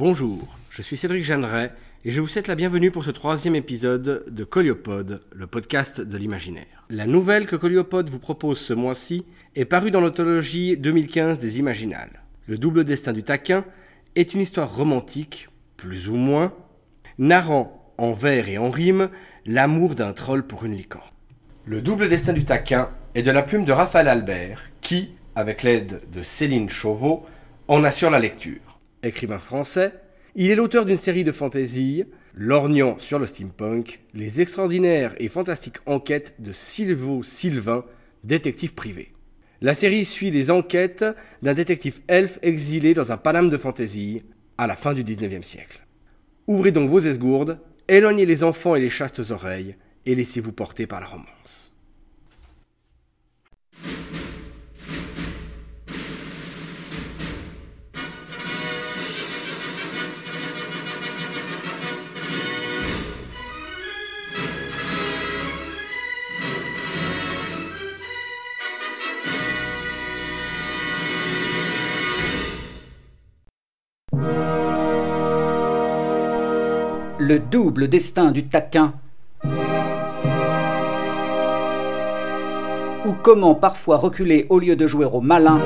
Bonjour, je suis Cédric Jeanneret et je vous souhaite la bienvenue pour ce troisième épisode de Coliopod, le podcast de l'imaginaire. La nouvelle que Coliopod vous propose ce mois-ci est parue dans l'anthologie 2015 des Imaginales. Le double destin du taquin est une histoire romantique, plus ou moins, narrant en vers et en rime l'amour d'un troll pour une licorne. Le double destin du taquin est de la plume de Raphaël Albert qui, avec l'aide de Céline Chauveau, en assure la lecture écrivain français, il est l'auteur d'une série de fantaisies, lorgnant sur le steampunk, les extraordinaires et fantastiques enquêtes de Silvo Sylvain, détective privé. La série suit les enquêtes d'un détective elfe exilé dans un Paname de fantaisie à la fin du XIXe siècle. Ouvrez donc vos esgourdes, éloignez les enfants et les chastes oreilles, et laissez-vous porter par la romance. Le double destin du taquin. Ou comment parfois reculer au lieu de jouer au malin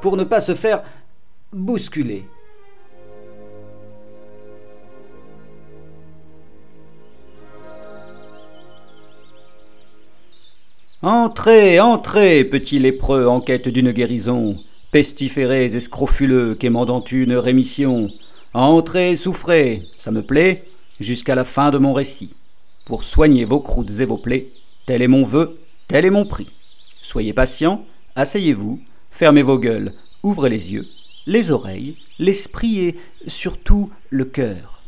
pour ne pas se faire bousculer. Entrez, entrez, petit lépreux en quête d'une guérison pestiférés et scrofuleux quémandant une rémission. Entrez, souffrez, ça me plaît, jusqu'à la fin de mon récit. Pour soigner vos croûtes et vos plaies, tel est mon vœu, tel est mon prix. Soyez patients, asseyez-vous, fermez vos gueules, ouvrez les yeux, les oreilles, l'esprit et surtout le cœur.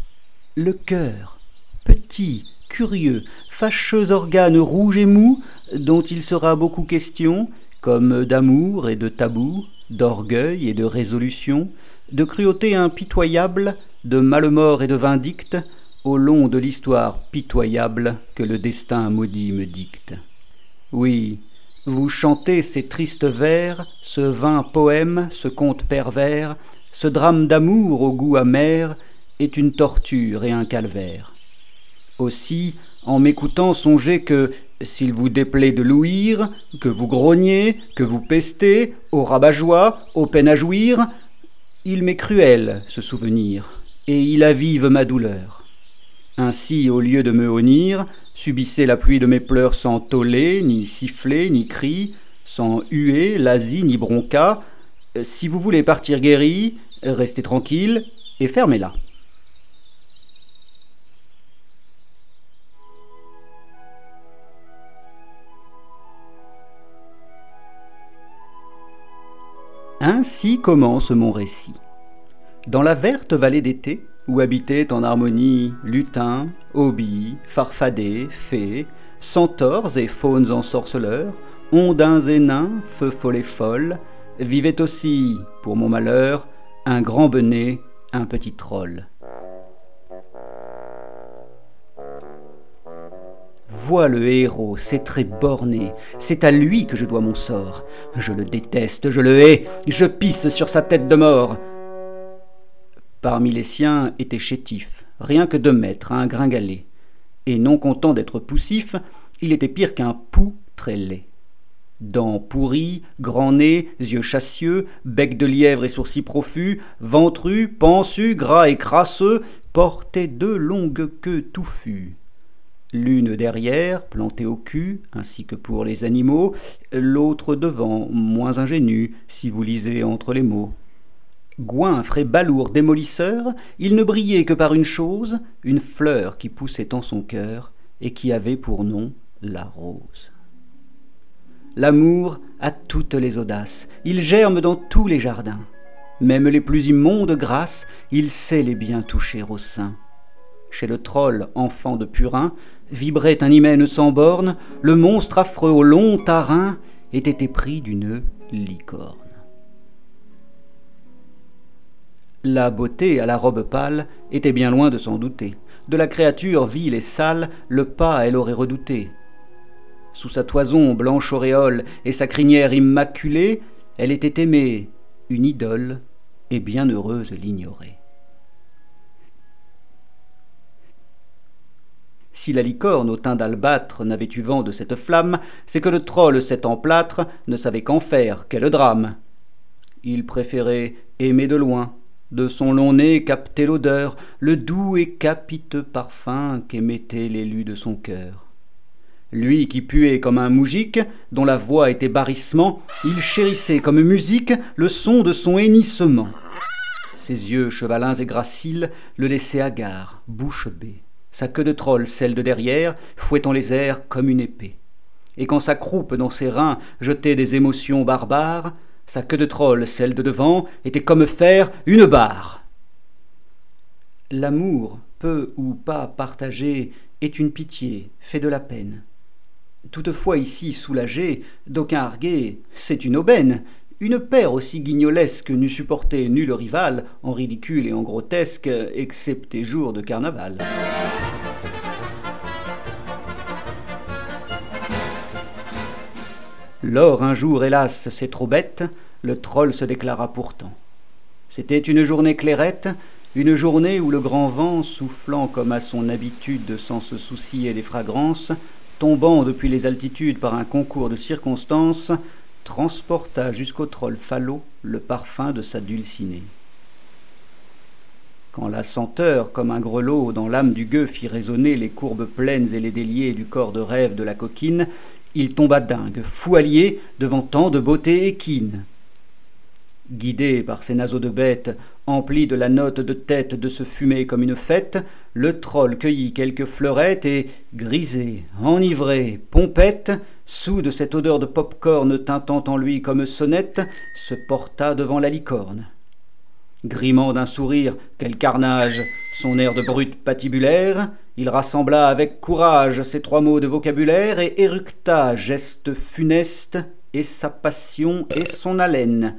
Le cœur, petit, curieux, fâcheux organe rouge et mou, dont il sera beaucoup question, comme d'amour et de tabou, d'orgueil et de résolution, de cruauté impitoyable, de malemort et de vindicte, au long de l'histoire pitoyable que le destin maudit me dicte. Oui, vous chantez ces tristes vers, ce vain poème, ce conte pervers, ce drame d'amour au goût amer, est une torture et un calvaire. Aussi, en m'écoutant, songez que, s'il vous déplaît de louir, que vous grognez, que vous pestez, au rabat-joie, aux peines à jouir, il m'est cruel, ce souvenir, et il avive ma douleur. Ainsi, au lieu de me honnir, subissez la pluie de mes pleurs sans toller, ni siffler, ni cri, sans huer, lasie, ni bronca. Si vous voulez partir guéri, restez tranquille et fermez-la. Ainsi commence mon récit. Dans la verte vallée d'été, où habitaient en harmonie lutins, hobbies, farfadets, fées, centaures et faunes ensorceleurs, ondins et nains, feux follets folles, vivait aussi, pour mon malheur, un grand benet, un petit troll. Vois le héros, c'est très borné, c'est à lui que je dois mon sort. Je le déteste, je le hais, je pisse sur sa tête de mort. Parmi les siens était chétif, rien que deux mètres, un gringalet. Et non content d'être poussif, il était pire qu'un pou très laid. Dents pourries, grand nez, yeux chassieux, bec de lièvre et sourcils profus, ventru, pansu, gras et crasseux, portait deux longues queues touffues l'une derrière, plantée au cul, ainsi que pour les animaux, l'autre devant, moins ingénue, si vous lisez entre les mots. Goinfre et balourd démolisseur, il ne brillait que par une chose, une fleur qui poussait en son cœur, et qui avait pour nom la rose. L'amour a toutes les audaces, il germe dans tous les jardins. Même les plus immondes grâces, il sait les bien toucher au sein. Chez le troll, enfant de purin, vibrait un hymen sans borne, le monstre affreux au long tarin était épris d'une licorne. La beauté à la robe pâle était bien loin de s'en douter. De la créature vile et sale, le pas elle aurait redouté. Sous sa toison blanche auréole et sa crinière immaculée, elle était aimée, une idole, et bienheureuse l'ignorer. Si la licorne au teint d'albâtre n'avait eu vent de cette flamme, c'est que le troll cet emplâtre ne savait qu'en faire, quel drame. Il préférait aimer de loin, de son long nez capter l'odeur, le doux et capiteux parfum qu'émettait l'élu de son cœur. Lui qui puait comme un moujik, dont la voix était barrissement, il chérissait comme musique le son de son hennissement. Ses yeux chevalins et graciles le laissaient hagard, bouche bée sa queue de troll, celle de derrière, fouettant les airs comme une épée. Et quand sa croupe dans ses reins jetait des émotions barbares, sa queue de troll, celle de devant, était comme faire une barre. L'amour, peu ou pas partagé, est une pitié, fait de la peine. Toutefois ici soulagé, d'aucun arguer, c'est une aubaine, une paire aussi guignolesque n'eût supporté nul rival, en ridicule et en grotesque, excepté jour de carnaval. Lors un jour, hélas, c'est trop bête, le troll se déclara pourtant. C'était une journée clairette, une journée où le grand vent, soufflant comme à son habitude sans se soucier des fragrances, tombant depuis les altitudes par un concours de circonstances, transporta jusqu'au troll falot le parfum de sa dulcinée. Quand la senteur, comme un grelot dans l'âme du gueux, fit résonner les courbes pleines et les déliés du corps de rêve de la coquine, il tomba dingue, fou allié, devant tant de beauté équine. Guidé par ses naseaux de bête, empli de la note de tête de se fumer comme une fête, le troll cueillit quelques fleurettes et, grisé, enivré, pompette, sous de cette odeur de pop-corn tintant en lui comme sonnette, se porta devant la licorne. Grimant d'un sourire, quel carnage, son air de brute patibulaire, il rassembla avec courage ces trois mots de vocabulaire et éructa, geste funeste, et sa passion et son haleine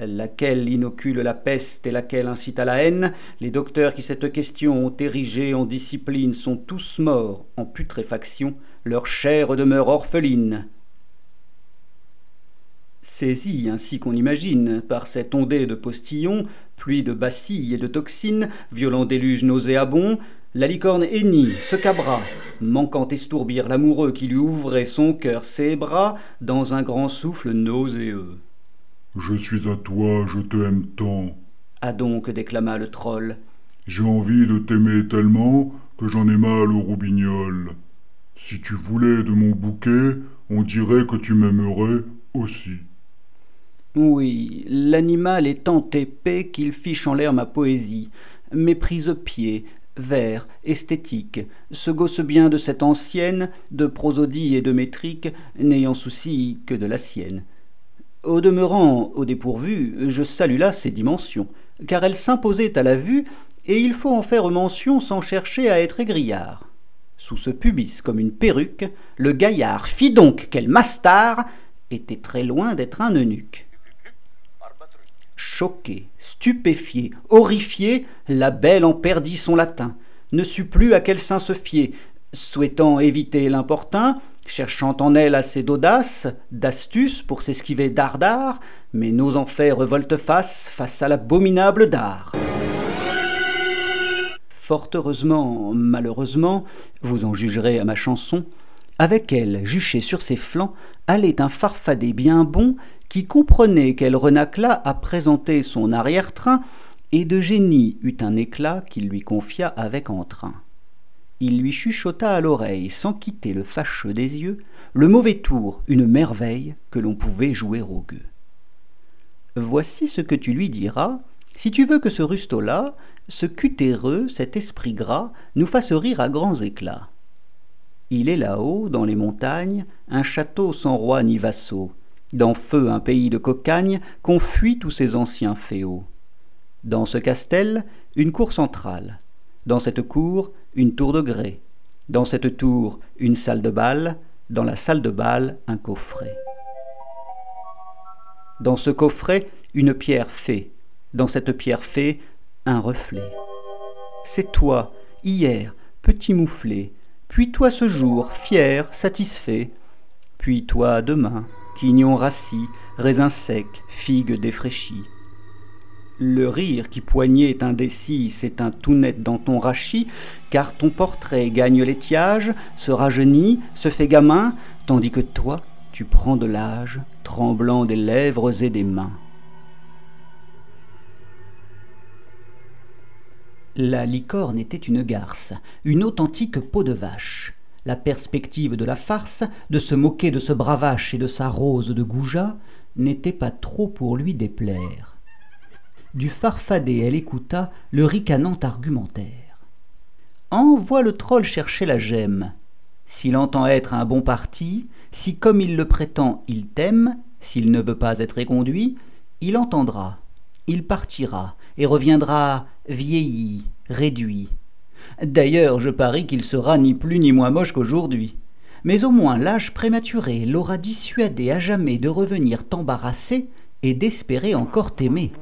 laquelle inocule la peste et laquelle incite à la haine, les docteurs qui cette question ont érigée en discipline sont tous morts en putréfaction, leur chair demeure orpheline. Saisi, ainsi qu'on imagine, par cette ondée de postillons, pluie de bacilles et de toxines, violent déluge nauséabond, la licorne hennit, se cabra, manquant estourbir l'amoureux qui lui ouvrait son cœur ses bras dans un grand souffle nauséeux. Je suis à toi, je t'aime tant. A donc déclama le troll. J'ai envie de t'aimer tellement que j'en ai mal au robignol. Si tu voulais de mon bouquet, on dirait que tu m'aimerais aussi. Oui, l'animal est tant épais qu'il fiche en l'air ma poésie, méprise pied, vers, esthétique, se gosse bien de cette ancienne, de prosodie et de métrique, n'ayant souci que de la sienne. Au demeurant, au dépourvu, je salue là ses dimensions, car elles s'imposaient à la vue, et il faut en faire mention sans chercher à être égrillard. Sous ce pubis comme une perruque, le gaillard fit donc quel mastard était très loin d'être un eunuque. Choqué, stupéfié, horrifié, la belle en perdit son latin, ne sut plus à quel sein se fier, souhaitant éviter l'importun, cherchant en elle assez d'audace, d'astuce pour s'esquiver dardard, mais n'osant faire volte-face face à l'abominable dard. Fort heureusement, malheureusement, vous en jugerez à ma chanson, avec elle, juché sur ses flancs, allait un farfadet bien bon qui comprenait qu'elle renacla à présenter son arrière-train, et de génie eut un éclat qu'il lui confia avec entrain il lui chuchota à l'oreille, sans quitter le fâcheux des yeux, le mauvais tour, une merveille que l'on pouvait jouer au gueux. Voici ce que tu lui diras, si tu veux que ce rusto-là, ce cutéreux, cet esprit gras, nous fasse rire à grands éclats. Il est là-haut, dans les montagnes, un château sans roi ni vassaux, dans feu un pays de cocagne qu'ont fui tous ces anciens féaux. Dans ce castel, une cour centrale. Dans cette cour, une tour de grès. Dans cette tour, une salle de bal. Dans la salle de bal, un coffret. Dans ce coffret, une pierre fée. Dans cette pierre fée, un reflet. C'est toi, hier, petit mouflé, puis toi ce jour, fier, satisfait, puis toi demain, quignon rassis, raisin sec, figue défraîchie, Le rire qui poignait indécis s'éteint tout net dans ton rachis, car ton portrait gagne l'étiage, se rajeunit, se fait gamin, tandis que toi, tu prends de l'âge, tremblant des lèvres et des mains. La licorne était une garce, une authentique peau de vache. La perspective de la farce, de se moquer de ce bravache et de sa rose de goujat, n'était pas trop pour lui déplaire. Du farfadet elle écouta le ricanant argumentaire. Envoie le troll chercher la gemme. S'il entend être un bon parti, si comme il le prétend il t'aime, s'il ne veut pas être éconduit, il entendra, il partira, et reviendra vieilli, réduit. D'ailleurs, je parie qu'il sera ni plus ni moins moche qu'aujourd'hui. Mais au moins l'âge prématuré l'aura dissuadé à jamais de revenir t'embarrasser et d'espérer encore t'aimer.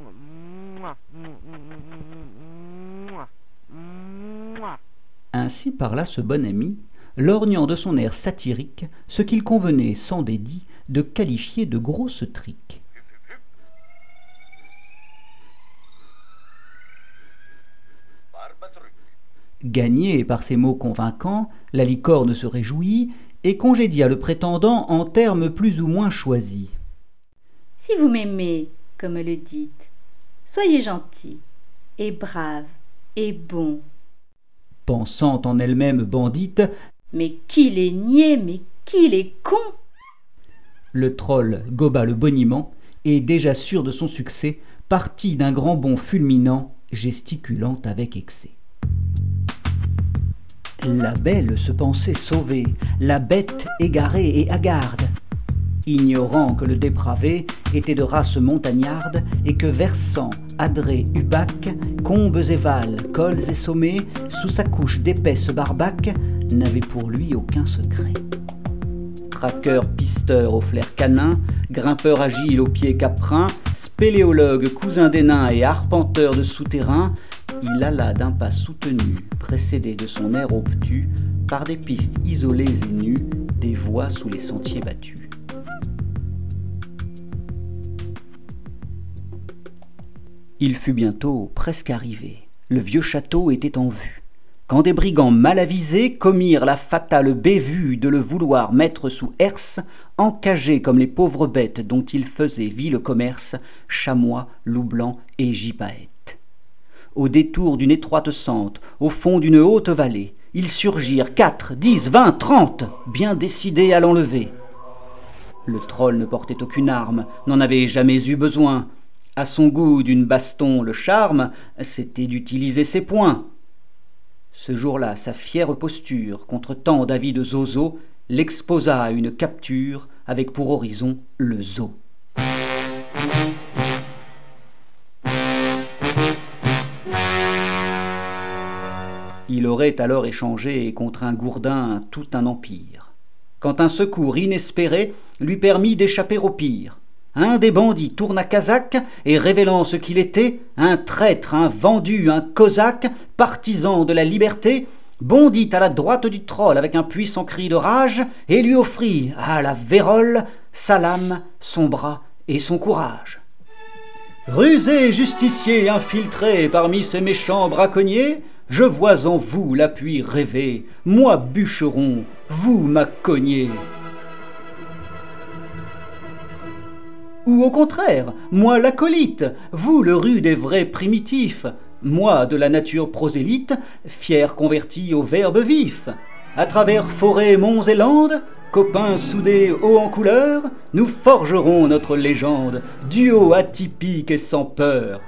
Ainsi parla ce bon ami, lorgnant de son air satirique ce qu'il convenait sans dédit de qualifier de grosse trique. Gagné par ces mots convaincants, la licorne se réjouit et congédia le prétendant en termes plus ou moins choisis. Si vous m'aimez, comme le dites, soyez gentil, et brave, et bon. Pensant en elle-même bandite, Mais qu'il est niais, mais qu'il est con? le troll goba le boniment et, déjà sûr de son succès, partit d'un grand bond fulminant, gesticulant avec excès. La belle se pensait sauvée, la bête égarée et hagarde, ignorant que le dépravé était de race montagnarde et que versant, adré, ubac, combes et vals, cols et sommets, sous sa couche d'épaisse barbaque, n'avait pour lui aucun secret. Traqueur pisteur au flair canin, grimpeur agile aux pieds caprins, spéléologue cousin des nains et arpenteur de souterrains, il alla d'un pas soutenu, précédé de son air obtus, par des pistes isolées et nues, des voies sous les sentiers battus. Il fut bientôt presque arrivé. Le vieux château était en vue. Quand des brigands mal avisés commirent la fatale bévue de le vouloir mettre sous herse, encagés comme les pauvres bêtes dont ils faisaient vil commerce, chamois, loup blanc et gypaètes. Au détour d'une étroite sente, au fond d'une haute vallée, ils surgirent quatre, dix, vingt, trente, bien décidés à l'enlever. Le troll ne portait aucune arme, n'en avait jamais eu besoin. À son goût d'une baston, le charme, c'était d'utiliser ses poings. Ce jour-là, sa fière posture, contre tant d'avis de zozo, l'exposa à une capture avec pour horizon le zoo. Il aurait alors échangé contre un gourdin tout un empire, quand un secours inespéré lui permit d'échapper au pire. Un des bandits tourna casaque et révélant ce qu'il était, un traître, un vendu, un cosaque, partisan de la liberté, bondit à la droite du troll avec un puissant cri de rage et lui offrit à la vérole sa lame, son bras et son courage. Rusé justicier infiltré parmi ces méchants braconniers, je vois en vous l'appui rêvé, moi bûcheron, vous ma cognée. Ou au contraire, moi l'acolyte, vous le rude et vrai primitif, moi de la nature prosélyte, fier converti au verbe vif. À travers forêts, monts et landes, copains soudés haut en couleur, nous forgerons notre légende, duo atypique et sans peur.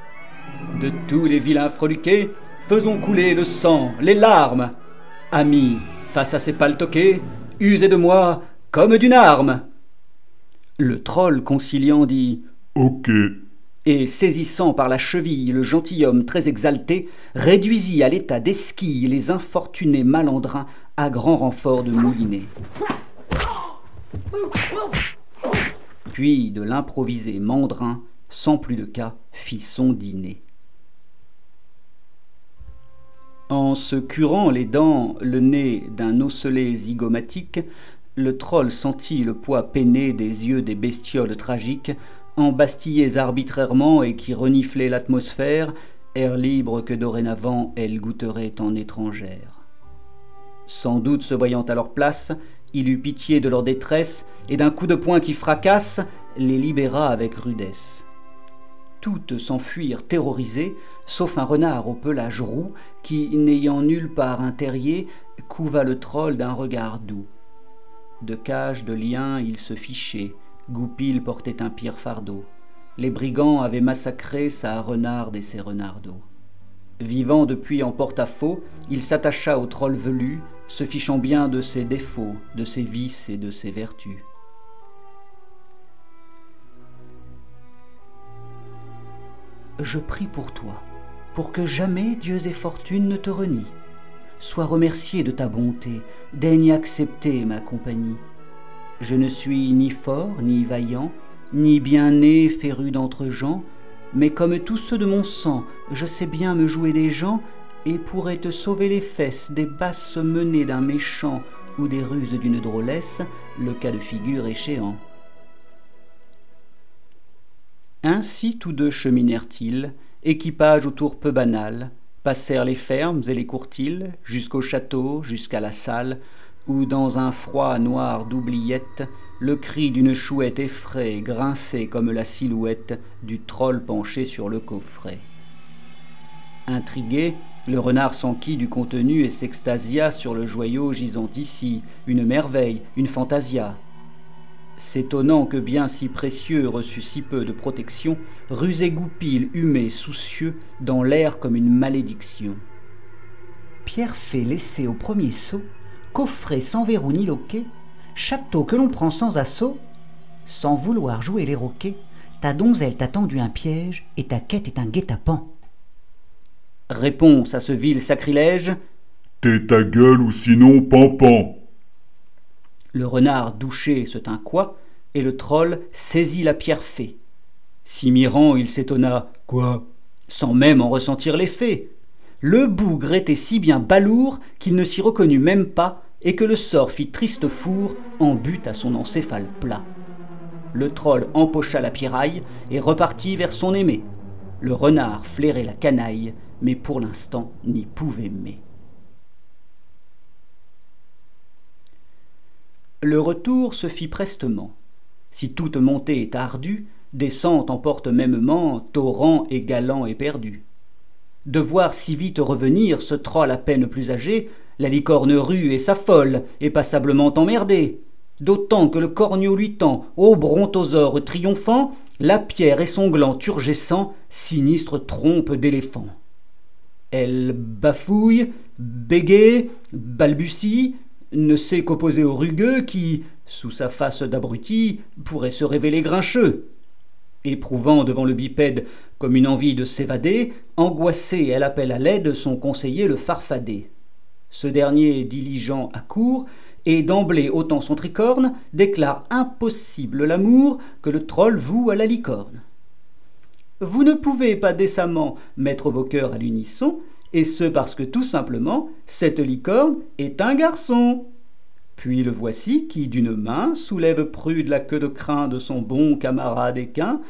De tous les vilains freluqués, faisons couler le sang, les larmes. Amis, face à ces paltoqués, usez de moi comme d'une arme. Le troll conciliant dit Ok. et saisissant par la cheville le gentilhomme très exalté, réduisit à l'état d'esquille les infortunés malandrins à grand renfort de moulinets. Puis de l'improvisé mandrin, sans plus de cas, fit son dîner. En se curant les dents, le nez d'un osselet zygomatique, le troll sentit le poids peiné des yeux des bestioles tragiques, embastillées arbitrairement et qui reniflaient l'atmosphère, air libre que dorénavant elles goûteraient en étrangères. Sans doute se voyant à leur place, il eut pitié de leur détresse, et d'un coup de poing qui fracasse, les libéra avec rudesse. Toutes s'enfuirent terrorisées, sauf un renard au pelage roux, qui, n'ayant nulle part un terrier, couva le troll d'un regard doux. De cage, de lien, il se fichait, Goupil portait un pire fardeau. Les brigands avaient massacré sa renarde et ses renardeaux. Vivant depuis en porte-à-faux, il s'attacha au troll velu, se fichant bien de ses défauts, de ses vices et de ses vertus. Je prie pour toi, pour que jamais dieux et fortune ne te renient. Sois remercié de ta bonté, daigne accepter ma compagnie. Je ne suis ni fort, ni vaillant, ni bien né, féru d'entre gens, mais comme tous ceux de mon sang, je sais bien me jouer des gens, et pourrais te sauver les fesses des basses menées d'un méchant ou des ruses d'une drôlesse, le cas de figure échéant. Ainsi tous deux cheminèrent-ils, équipage autour peu banal, passèrent les fermes et les courtils, jusqu'au château, jusqu'à la salle, où dans un froid noir d'oubliette, le cri d'une chouette effraie grinçait comme la silhouette du troll penché sur le coffret. Intrigué, le renard s'enquit du contenu et s'extasia sur le joyau gisant ici, une merveille, une fantasia. S'étonnant que bien si précieux reçût si peu de protection, rusé goupil humé, soucieux, dans l'air comme une malédiction. Pierre fait laisser au premier saut, coffret sans verrou ni loquet, château que l'on prend sans assaut, sans vouloir jouer les roquets, ta donzelle t'a tendu un piège et ta quête est un guet-apens. Réponse à ce vil sacrilège. T'es ta gueule ou sinon pampan. Le renard douché se tint quoi, et le troll saisit la pierre fée. Si mirant, il s'étonna. Quoi Sans même en ressentir l'effet. Le bougre était si bien balourd qu'il ne s'y reconnut même pas, et que le sort fit triste four en but à son encéphale plat. Le troll empocha la pierraille et repartit vers son aimé. Le renard flairait la canaille mais pour l'instant n'y pouvait mais. Le retour se fit prestement. Si toute montée est ardue, descente emporte mêmement torrent et galant éperdu. De voir si vite revenir ce troll à peine plus âgé, la licorne rue et s'affole, et passablement emmerdé. D'autant que le corneau lui tend, ô brontosaure triomphant, la pierre et son gland turgescent, sinistre trompe d'éléphant. Elle bafouille, bégaye, balbutie, ne sait qu'opposer au rugueux qui, sous sa face d'abruti, pourrait se révéler grincheux. Éprouvant devant le bipède comme une envie de s'évader, angoissée, elle appelle à l'aide son conseiller le farfadet. Ce dernier, diligent, accourt, et d'emblée ôtant son tricorne, déclare impossible l'amour que le troll voue à la licorne. Vous ne pouvez pas décemment mettre vos cœurs à l'unisson, et ce parce que tout simplement cette licorne est un garçon. Puis le voici qui, d'une main, soulève prude la queue de crin de son bon camarade équin,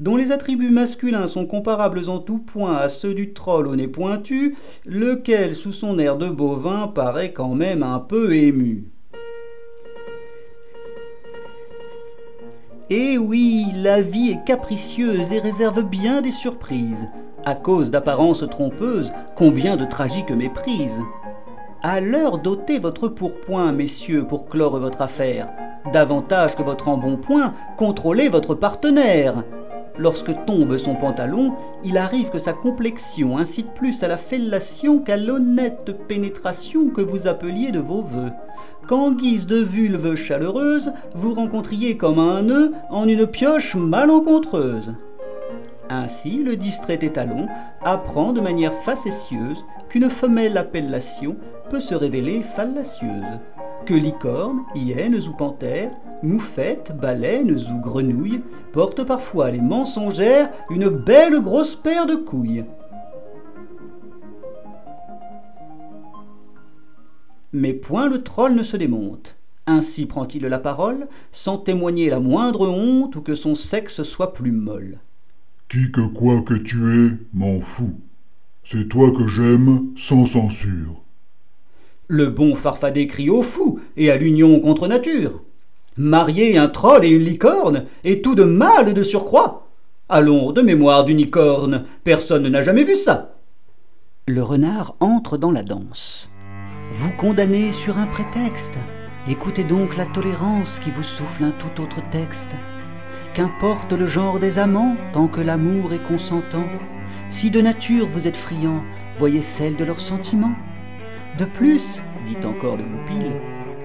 dont les attributs masculins sont comparables en tout point à ceux du troll au nez pointu, lequel, sous son air de bovin, paraît quand même un peu ému. Eh oui, la vie est capricieuse et réserve bien des surprises. À cause d'apparences trompeuses, combien de tragiques méprises. À l'heure d'ôter votre pourpoint, messieurs, pour clore votre affaire. Davantage que votre embonpoint, contrôlez votre partenaire. Lorsque tombe son pantalon, il arrive que sa complexion incite plus à la fellation qu'à l'honnête pénétration que vous appeliez de vos voeux qu'en guise de vulve chaleureuse, vous rencontriez comme un nœud en une pioche malencontreuse. Ainsi, le distrait étalon apprend de manière facétieuse qu'une femelle appellation peut se révéler fallacieuse, que licornes, hyènes ou panthères, moufettes, baleines ou grenouilles portent parfois les mensongères une belle grosse paire de couilles. Mais point le troll ne se démonte. Ainsi prend-il la parole, sans témoigner la moindre honte ou que son sexe soit plus molle. Qui que quoi que tu es, m'en fous. C'est toi que j'aime, sans censure. Le bon farfadet crie au fou et à l'union contre nature. Marier un troll et une licorne, et tout de mal de surcroît. Allons, de mémoire d'unicorne, personne n'a jamais vu ça. Le renard entre dans la danse. Vous condamnez sur un prétexte. Écoutez donc la tolérance qui vous souffle un tout autre texte. Qu'importe le genre des amants, tant que l'amour est consentant. Si de nature vous êtes friand, voyez celle de leurs sentiments. De plus, dit encore le goupil,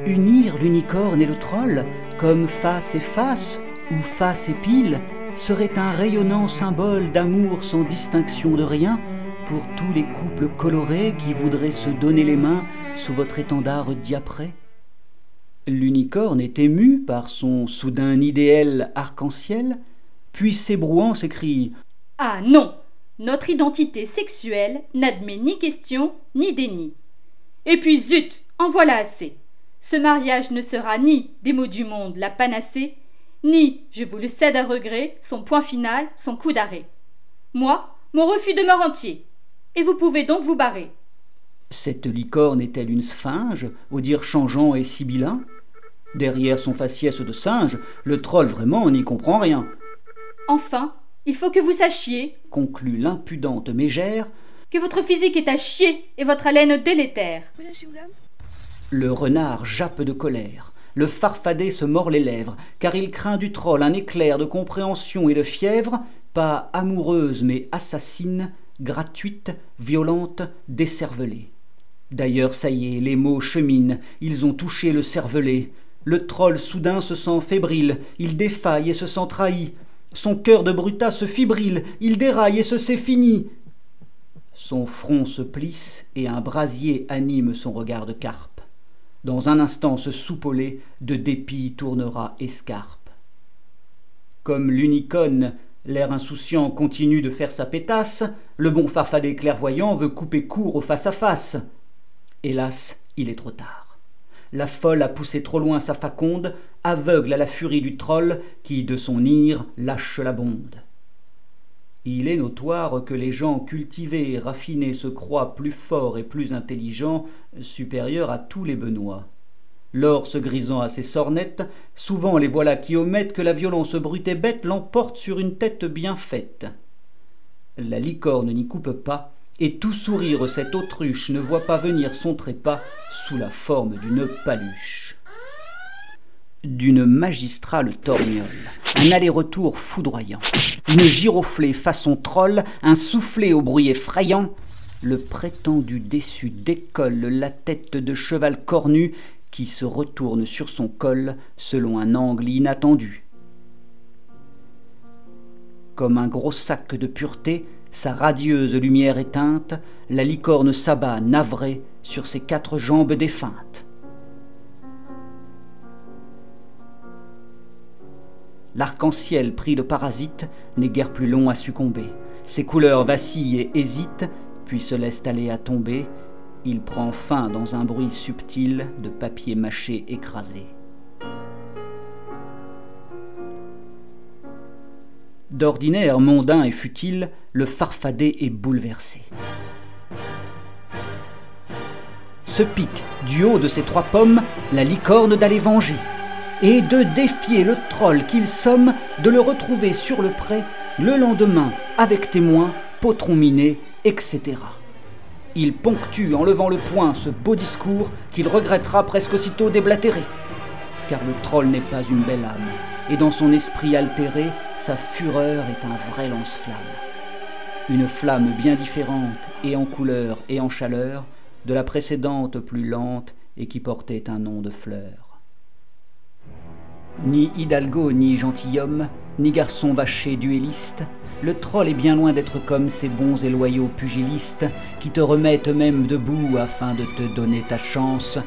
unir l'unicorne et le troll, comme face et face, ou face et pile, serait un rayonnant symbole d'amour sans distinction de rien pour tous les couples colorés qui voudraient se donner les mains sous votre étendard diapré. L'unicorne est ému par son soudain idéal arc-en-ciel, puis s'ébrouant s'écrie Ah non Notre identité sexuelle n'admet ni question ni déni. Et puis zut En voilà assez Ce mariage ne sera ni, des mots du monde, la panacée, ni, je vous le cède à regret, son point final, son coup d'arrêt. Moi, mon refus demeure entier. Et vous pouvez donc vous barrer. Cette licorne est-elle une sphinge, au dire changeant et sibyllin? Derrière son faciès de singe, le troll vraiment n'y comprend rien. Enfin, il faut que vous sachiez, conclut l'impudente mégère, que votre physique est à chier et votre haleine délétère. Le renard jappe de colère. Le farfadet se mord les lèvres, car il craint du troll un éclair de compréhension et de fièvre, pas amoureuse mais assassine, gratuite, violente, décervelée. D'ailleurs, ça y est, les mots cheminent, ils ont touché le cervelet. Le troll soudain se sent fébrile, il défaille et se sent trahi. Son cœur de brutat se fibrile, il déraille et se sait fini. Son front se plisse et un brasier anime son regard de carpe. Dans un instant ce soupolé de dépit tournera escarpe. Comme l'unicone, l'air insouciant continue de faire sa pétasse, le bon farfadet clairvoyant veut couper court au face-à-face. Hélas, il est trop tard. La folle a poussé trop loin sa faconde, aveugle à la furie du troll qui, de son ire, lâche la bonde. Il est notoire que les gens cultivés et raffinés se croient plus forts et plus intelligents, supérieurs à tous les Benoît. L'or se grisant à ses sornettes, souvent les voilà qui omettent que la violence brute et bête l'emporte sur une tête bien faite. La licorne n'y coupe pas, et tout sourire cette autruche ne voit pas venir son trépas sous la forme d'une paluche. D'une magistrale torgnole, un aller-retour foudroyant, une giroflée façon troll, un soufflet au bruit effrayant, le prétendu déçu décolle la tête de cheval cornu qui se retourne sur son col selon un angle inattendu. Comme un gros sac de pureté, sa radieuse lumière éteinte, la licorne s'abat navrée sur ses quatre jambes défuntes. L'arc-en-ciel pris de parasite n'est guère plus long à succomber. Ses couleurs vacillent et hésitent, puis se laissent aller à tomber. Il prend fin dans un bruit subtil de papier mâché écrasé. D'ordinaire mondain et futile, le farfadet est bouleversé. Se pique, du haut de ses trois pommes, la licorne d'aller venger, et de défier le troll qu'il somme de le retrouver sur le pré le lendemain avec témoins, potron miné, etc. Il ponctue en levant le poing ce beau discours qu'il regrettera presque aussitôt déblatéré. Car le troll n'est pas une belle âme, et dans son esprit altéré, sa fureur est un vrai lance-flamme. Une flamme bien différente, et en couleur et en chaleur, de la précédente plus lente et qui portait un nom de fleur. Ni hidalgo ni gentilhomme, ni garçon vaché duelliste, le troll est bien loin d'être comme ces bons et loyaux pugilistes qui te remettent même debout afin de te donner ta chance,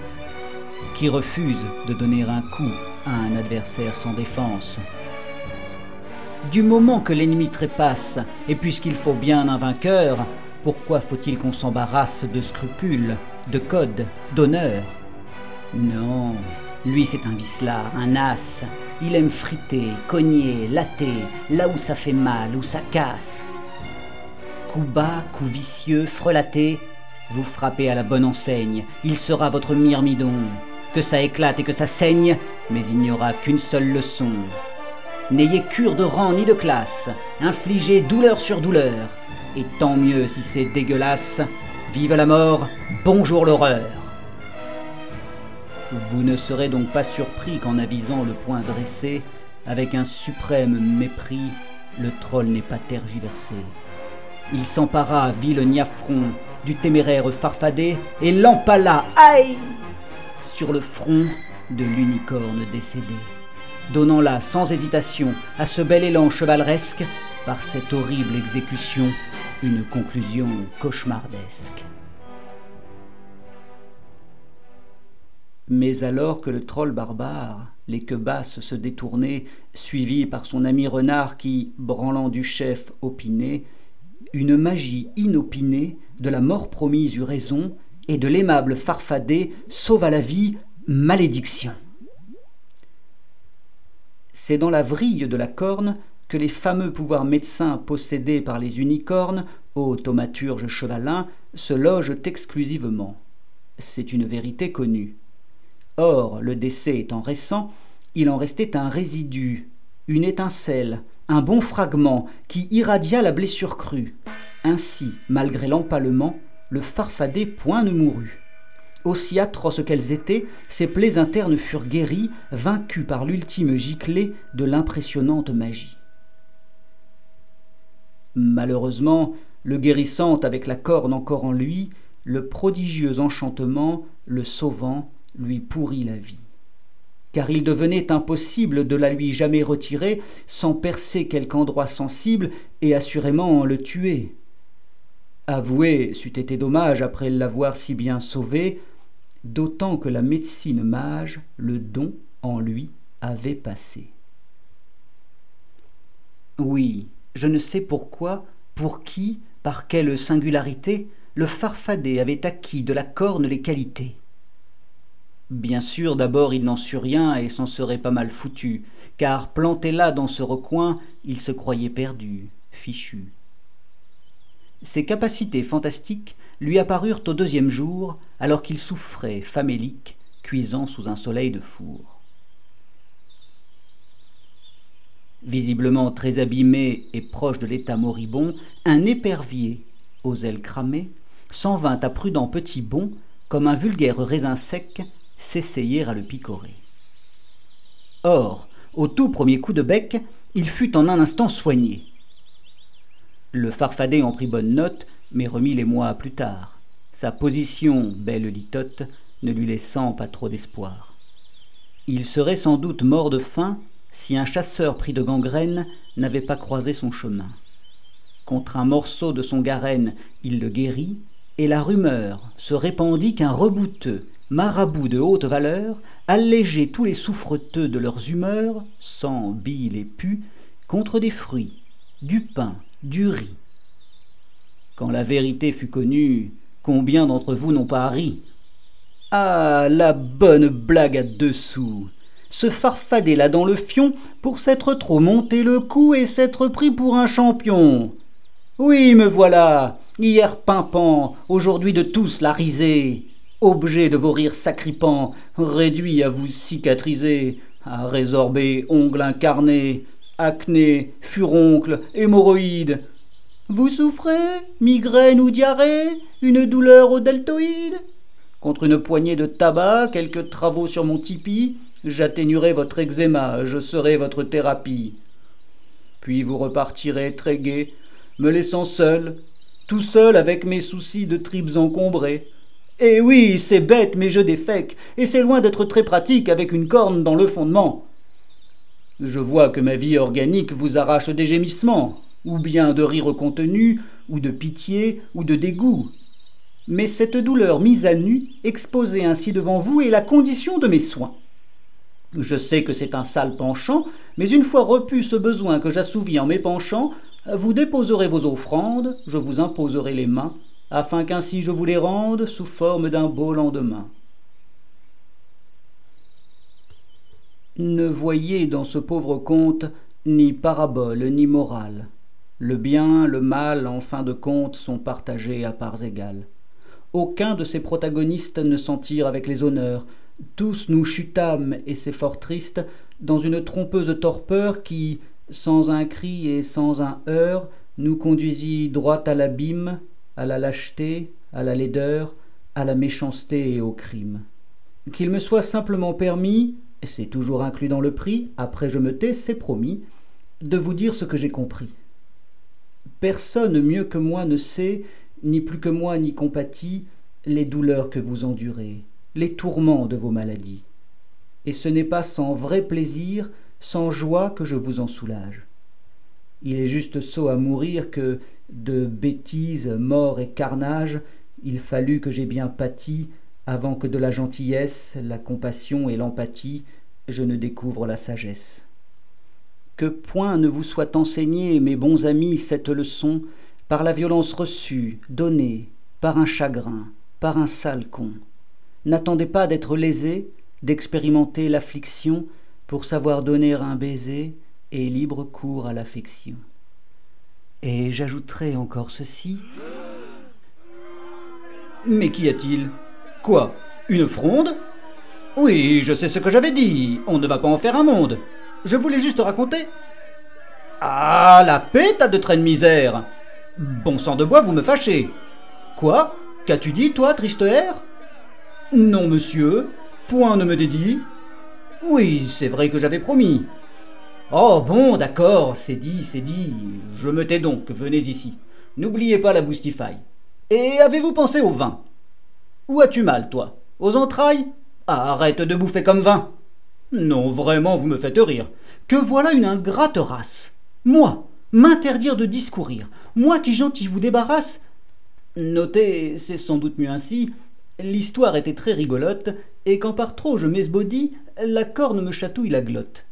qui refusent de donner un coup à un adversaire sans défense. Du moment que l'ennemi trépasse, et puisqu'il faut bien un vainqueur, pourquoi faut-il qu'on s'embarrasse de scrupules, de codes, d'honneur Non, Lui, c'est un vicelard, un as. Il aime friter, cogner, latter, là où ça fait mal, où ça casse. Coup bas, coup vicieux, frelaté, vous frappez à la bonne enseigne. Il sera votre myrmidon. Que ça éclate et que ça saigne, mais il n'y aura qu'une seule leçon. N'ayez cure de rang ni de classe, infligez douleur sur douleur. Et tant mieux si c'est dégueulasse. Vive la mort, bonjour l'horreur. Vous ne serez donc pas surpris qu'en avisant le poing dressé, avec un suprême mépris, le troll n'est pas tergiversé. Il s'empara, vil niafron, du téméraire farfadet et l'empala, aïe, sur le front de l'unicorne décédé, donnant là, sans hésitation, à ce bel élan chevaleresque, par cette horrible exécution, une conclusion cauchemardesque. Mais alors que le troll barbare, les queues basses se détournait, suivi par son ami renard qui, branlant du chef, opinait, une magie inopinée de la mort promise eut raison, et de l'aimable farfadet sauva la vie, malédiction. C'est dans la vrille de la corne que les fameux pouvoirs médecins possédés par les unicornes, ô thaumaturges chevalins, se logent exclusivement. C'est une vérité connue. Or, le décès étant récent, il en restait un résidu, une étincelle, un bon fragment qui irradia la blessure crue. Ainsi, malgré l'empalement, le farfadet point ne mourut. Aussi atroces qu'elles étaient, ses plaies internes furent guéries, vaincues par l'ultime giclée de l'impressionnante magie. Malheureusement, le guérissant avec la corne encore en lui, le prodigieux enchantement, le sauvant, lui pourrit la vie. Car il devenait impossible de la lui jamais retirer sans percer quelque endroit sensible et assurément le tuer. Avouer c'eût été dommage après l'avoir si bien sauvé, d'autant que la médecine mage le don en lui avait passé. Oui, je ne sais pourquoi, pour qui, par quelle singularité, le farfadet avait acquis de la corne les qualités. Bien sûr, d'abord il n'en sut rien et s'en serait pas mal foutu, car planté là dans ce recoin, il se croyait perdu, fichu. Ses capacités fantastiques lui apparurent au deuxième jour, alors qu'il souffrait, famélique, cuisant sous un soleil de four. Visiblement très abîmé et proche de l'état moribond, un épervier, aux ailes cramées, s'en vint à prudent petit bond, comme un vulgaire raisin sec, s'essayer à le picorer. Or, au tout premier coup de bec, il fut en un instant soigné. Le farfadet en prit bonne note, mais remit les mois plus tard, sa position, belle litote, ne lui laissant pas trop d'espoir. Il serait sans doute mort de faim si un chasseur pris de gangrène n'avait pas croisé son chemin. Contre un morceau de son garenne, il le guérit, et la rumeur se répandit qu'un rebouteux, marabout de haute valeur, allégeait tous les souffreteux de leurs humeurs, sans bile et pu, contre des fruits, du pain, du riz. Quand la vérité fut connue, combien d'entre vous n'ont pas ri? Ah, la bonne blague à deux sous se farfader là dans le fion pour s'être trop monté le cou et s'être pris pour un champion. Oui, me voilà, hier pimpant, aujourd'hui de tous la risée, objet de vos rires sacripants, réduit à vous cicatriser, à résorber ongles incarnés, acné, furoncle, hémorroïdes. Vous souffrez, migraine ou diarrhée, une douleur au deltoïde Contre une poignée de tabac, quelques travaux sur mon tipi, j'atténuerai votre eczéma, je serai votre thérapie. Puis vous repartirez très gai, me laissant seul, tout seul avec mes soucis de tripes encombrées. Eh oui, c'est bête, mais je défèque, et c'est loin d'être très pratique avec une corne dans le fondement. Je vois que ma vie organique vous arrache des gémissements, ou bien de rire contenu, ou de pitié, ou de dégoût. Mais cette douleur mise à nu, exposée ainsi devant vous, est la condition de mes soins. Je sais que c'est un sale penchant, mais une fois repu ce besoin que j'assouvis en m'épanchant, vous déposerez vos offrandes, je vous imposerai les mains, afin qu'ainsi je vous les rende sous forme d'un beau lendemain. Ne voyez dans ce pauvre conte ni parabole ni morale. Le bien, le mal, en fin de compte, sont partagés à parts égales. Aucun de ces protagonistes ne s'en tire avec les honneurs. Tous nous chutâmes, et c'est fort triste, dans une trompeuse torpeur qui, sans un cri et sans un heurt, nous conduisit droit à l'abîme, à la lâcheté, à la laideur, à la méchanceté et au crime. Qu'il me soit simplement permis, c'est toujours inclus dans le prix, après je me tais, c'est promis, de vous dire ce que j'ai compris. Personne mieux que moi ne sait, ni plus que moi n'y compatit, les douleurs que vous endurez, les tourments de vos maladies. Et ce n'est pas sans vrai plaisir, sans joie que je vous en soulage. Il est juste sot à mourir que, de bêtises, mort et carnage, il fallut que j'aie bien pâti avant que de la gentillesse, la compassion et l'empathie, je ne découvre la sagesse. Que point ne vous soit enseignée, mes bons amis, cette leçon, par la violence reçue, donnée, par un chagrin, par un sale con? N'attendez pas d'être lésé, d'expérimenter l'affliction, pour savoir donner un baiser et libre cours à l'affection. Et j'ajouterai encore ceci. Mais qu'y a-t-il? Quoi Une fronde? Oui, je sais ce que j'avais dit. On ne va pas en faire un monde. Je voulais juste raconter. Ah, la paix, t'as de traits de misère Bon sang de bois, vous me fâchez. Quoi Qu'as-tu dit, toi, triste air? Non, monsieur, point ne me dédie. Oui, c'est vrai que j'avais promis. Oh, bon, d'accord, c'est dit, c'est dit. Je me tais donc, venez ici. N'oubliez pas la boustifaille. Et avez-vous pensé au vin? Où as-tu mal, toi? Aux entrailles? Ah, Arrête de bouffer comme vin. Non, vraiment, vous me faites rire. Que voilà une ingrate race. Moi, m'interdire de discourir, moi qui gentil vous débarrasse. Notez, c'est sans doute mieux ainsi, l'histoire était très rigolote, et quand par trop je m'esbaudis, la corne me chatouille la glotte.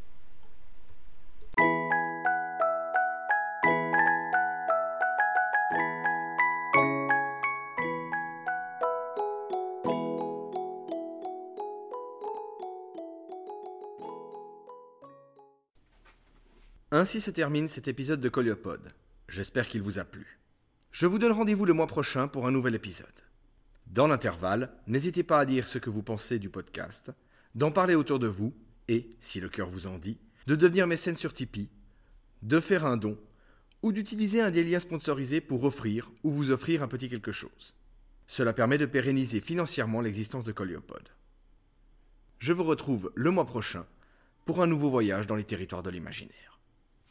Ainsi se termine cet épisode de Coliopode. J'espère qu'il vous a plu. Je vous donne rendez-vous le mois prochain pour un nouvel épisode. Dans l'intervalle, n'hésitez pas à dire ce que vous pensez du podcast, d'en parler autour de vous et, si le cœur vous en dit, de devenir mécène sur Tipeee, de faire un don ou d'utiliser un des liens sponsorisés pour offrir ou vous offrir un petit quelque chose. Cela permet de pérenniser financièrement l'existence de Coliopode. Je vous retrouve le mois prochain pour un nouveau voyage dans les territoires de l'imaginaire.